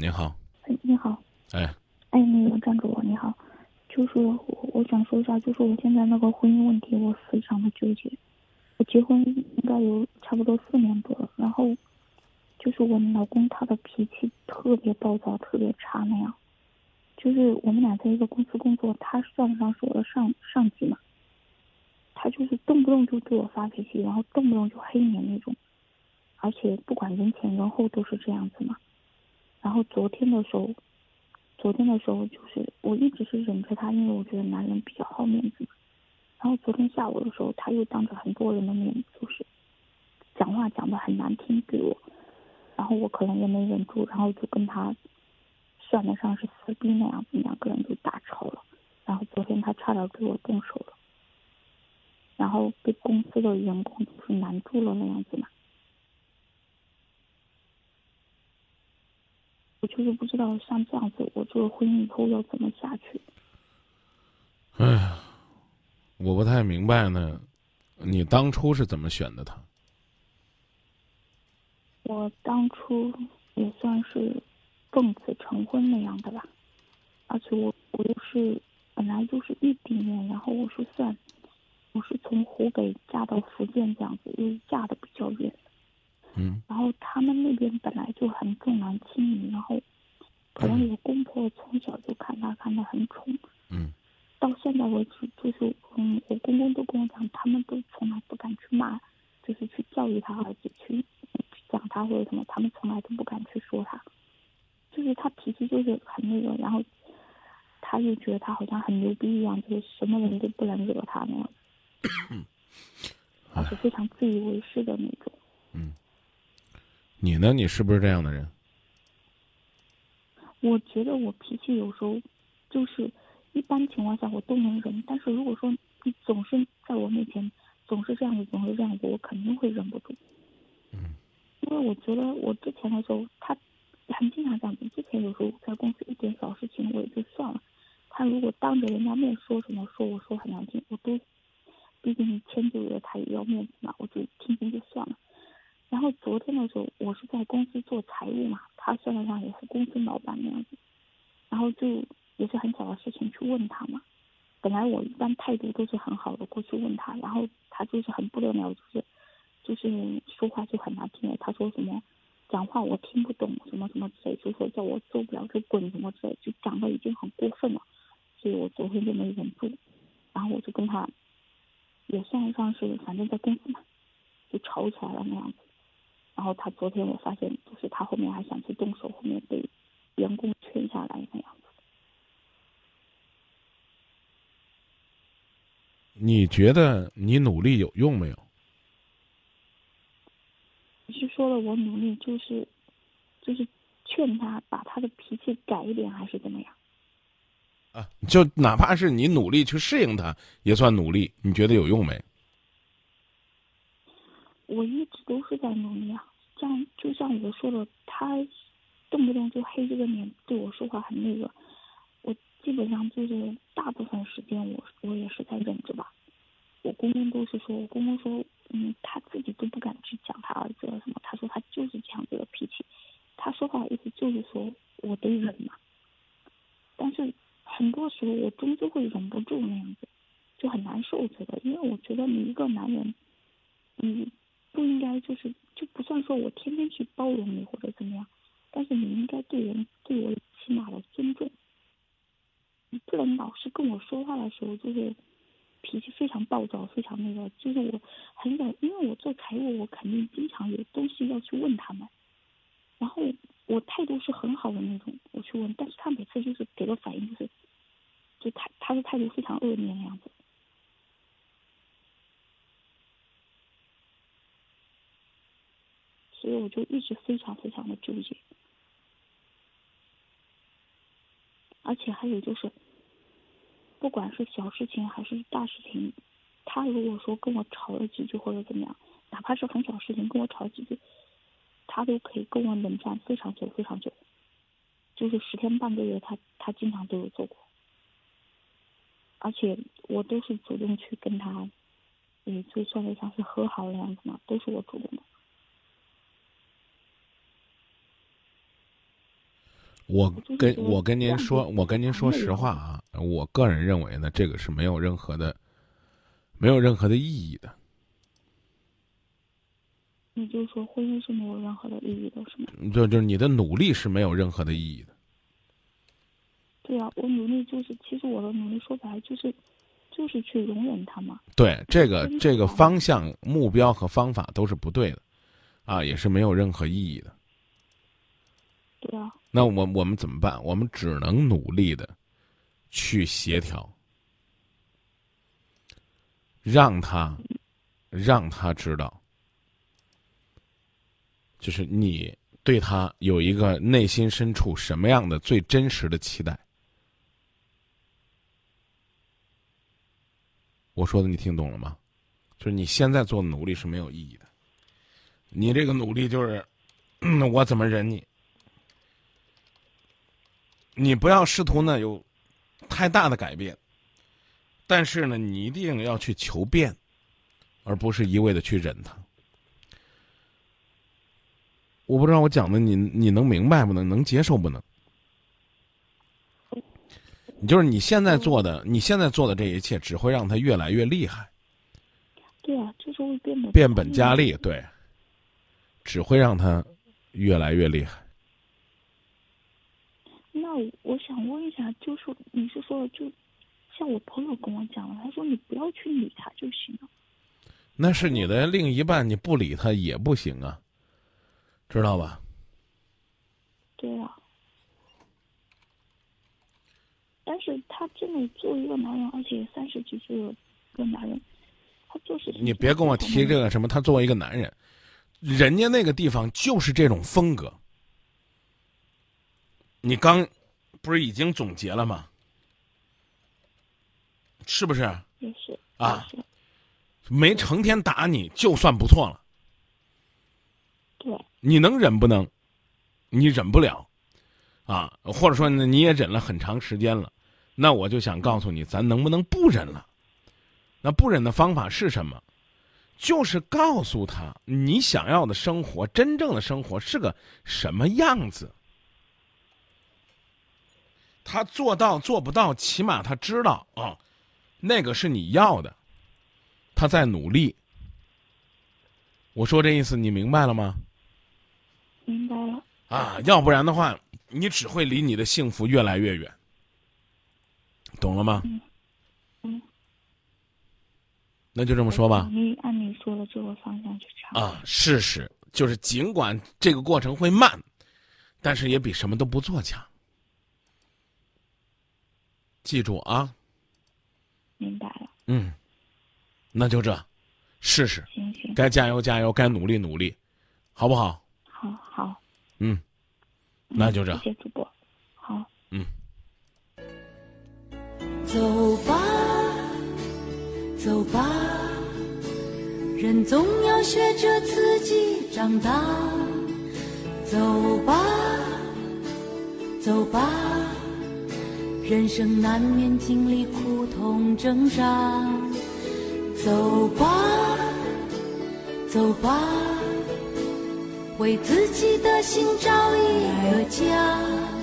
你好，哎，你好，哎，哎，那个站主你好，就是我我想说一下，就是我现在那个婚姻问题，我非常的纠结。我结婚应该有差不多四年多了，然后就是我老公他的脾气特别暴躁，特别差那样。就是我们俩在一个公司工作，他算得上是我的上上级嘛。他就是动不动就对我发脾气，然后动不动就黑你那种，而且不管人前人后都是这样子嘛。然后昨天的时候，昨天的时候就是我一直是忍着他，因为我觉得男人比较好面子嘛。然后昨天下午的时候，他又当着很多人的面，就是讲话讲的很难听对我，然后我可能也没忍住，然后就跟他算得上是撕逼那样子，两个人就大吵了。然后昨天他差点对我动手了，然后被公司的员工就是拦住了那样子嘛。我就是不知道像这样子，我这个婚姻以后要怎么下去。哎呀，我不太明白呢，你当初是怎么选的他？我当初也算是奉子成婚那样的吧，而且我我又是本来就是异地恋，然后我是算我是从湖北嫁到福建这样子，因为嫁的比较远。嗯。然后他们那边本来就很重男轻女，然后可能我公婆从小就看他看得很宠。嗯。到现在为止，就是嗯，我公公都跟我讲，他们都从来不敢去骂，就是去教育他儿子，去讲他或者什么，他们从来都不敢去说他。就是他脾气就是很那个，然后他就觉得他好像很牛逼一样，就是什么人都不能惹他那样，而且非常自以为是的那种。嗯。你呢？你是不是这样的人？我觉得我脾气有时候就是一般情况下我都能忍，但是如果说你总是在我面前总是这样子，总是这样子，我肯定会忍不住。嗯。因为我觉得我之前的时候，他很经常这样子。之前有时候在公司一点小事情我也就算了，他如果当着人家面说什么，说我说很难听，我都毕竟迁就了他也要面子嘛，我就听听就算了。然后昨天的时候，我是在公司做财务嘛，他算得上也是公司老板那样子，然后就也是很小的事情去问他嘛。本来我一般态度都是很好的，过去问他，然后他就是很不得了，就是就是说话就很难听的。他说什么讲话我听不懂，什么什么之类，就说叫我做不了就滚什么之类，就讲的已经很过分了。所以我昨天就没忍住，然后我就跟他也算得上是，反正在公司嘛，就吵起来了那样子。然后他昨天我发现，就是他后面还想去动手，后面被员工劝下来那样子。你觉得你努力有用没有？你是说了我努力就是就是劝他把他的脾气改一点，还是怎么样？啊，就哪怕是你努力去适应他，也算努力。你觉得有用没？我一直都是在努力啊，这样就像我说的，他动不动就黑这个脸，对我说话很那个，我基本上就是大部分时间我我也是在忍着吧。我公公都是说，我公公说，嗯，他自己都不敢去讲他儿子什么，他说他就是这样子的脾气，他说话意思就是说我得忍嘛。但是很多时候我终究会忍不住那样子，就很难受觉得，因为我觉得你一个男人，嗯。不应该就是就不算说我天天去包容你或者怎么样，但是你应该对人对我起码的尊重，你不能老是跟我说话的时候就是脾气非常暴躁，非常那个，就是我很想，因为我做财务，我肯定经常有东西要去问他们，然后我态度是很好的那种，我去问，但是他每次就是给的反应就是，就他他的态度非常恶劣的样子。所以我就一直非常非常的纠结，而且还有就是，不管是小事情还是大事情，他如果说跟我吵了几句或者怎么样，哪怕是很小事情跟我吵几句，他都可以跟我冷战非常久非常久，就是十天半个月，他他经常都有做过，而且我都是主动去跟他，嗯，就算得上是和好的样子嘛，都是我主动的。我跟我跟您说，我跟您说实话啊，我个人认为呢，这个是没有任何的，没有任何的意义的。你就是说，婚姻是没有任何的意义的，是吗？就就是你的努力是没有任何的意义的。对啊，我努力就是，其实我的努力说白了就是，就是去容忍他嘛。对这个这个方向、目标和方法都是不对的，啊，也是没有任何意义的。那我我们怎么办？我们只能努力的去协调，让他让他知道，就是你对他有一个内心深处什么样的最真实的期待。我说的你听懂了吗？就是你现在做的努力是没有意义的，你这个努力就是，嗯 我怎么忍你？你不要试图呢有太大的改变，但是呢，你一定要去求变，而不是一味的去忍他。我不知道我讲的你你能明白不能？能接受不能？你就是你现在做的，你现在做的这一切，只会让他越来越厉害，对啊，就是会变本变本加厉，对，只会让他越来越厉害。那我想问一下，就是你是说，就像我朋友跟我讲了，他说你不要去理他就行了。那是你的另一半，你不理他也不行啊，知道吧？对啊，但是他真的作为一个男人，而且三十几岁的一个男人，他就是你别跟我提这个什么，他作为一个男人，人家那个地方就是这种风格。你刚不是已经总结了吗？是不是？也是啊是没成天打你就算不错了。对，你能忍不能？你忍不了，啊，或者说呢，你也忍了很长时间了，那我就想告诉你，咱能不能不忍了？那不忍的方法是什么？就是告诉他，你想要的生活，真正的生活是个什么样子。他做到做不到，起码他知道啊，那个是你要的，他在努力。我说这意思，你明白了吗？明白了。啊，要不然的话，你只会离你的幸福越来越远，懂了吗？嗯嗯，那就这么说吧。你按你说的这个方向去查。啊，试试，就是尽管这个过程会慢，但是也比什么都不做强。记住啊，明白了，嗯，那就这，试试，行行，该加油加油，该努力努力，好不好？好好。嗯，那就这谢谢主播，好。嗯。走吧，走吧，人总要学着自己长大。走吧，走吧，人生难免经历苦痛挣扎。走吧，走吧，为自己的心找一个家。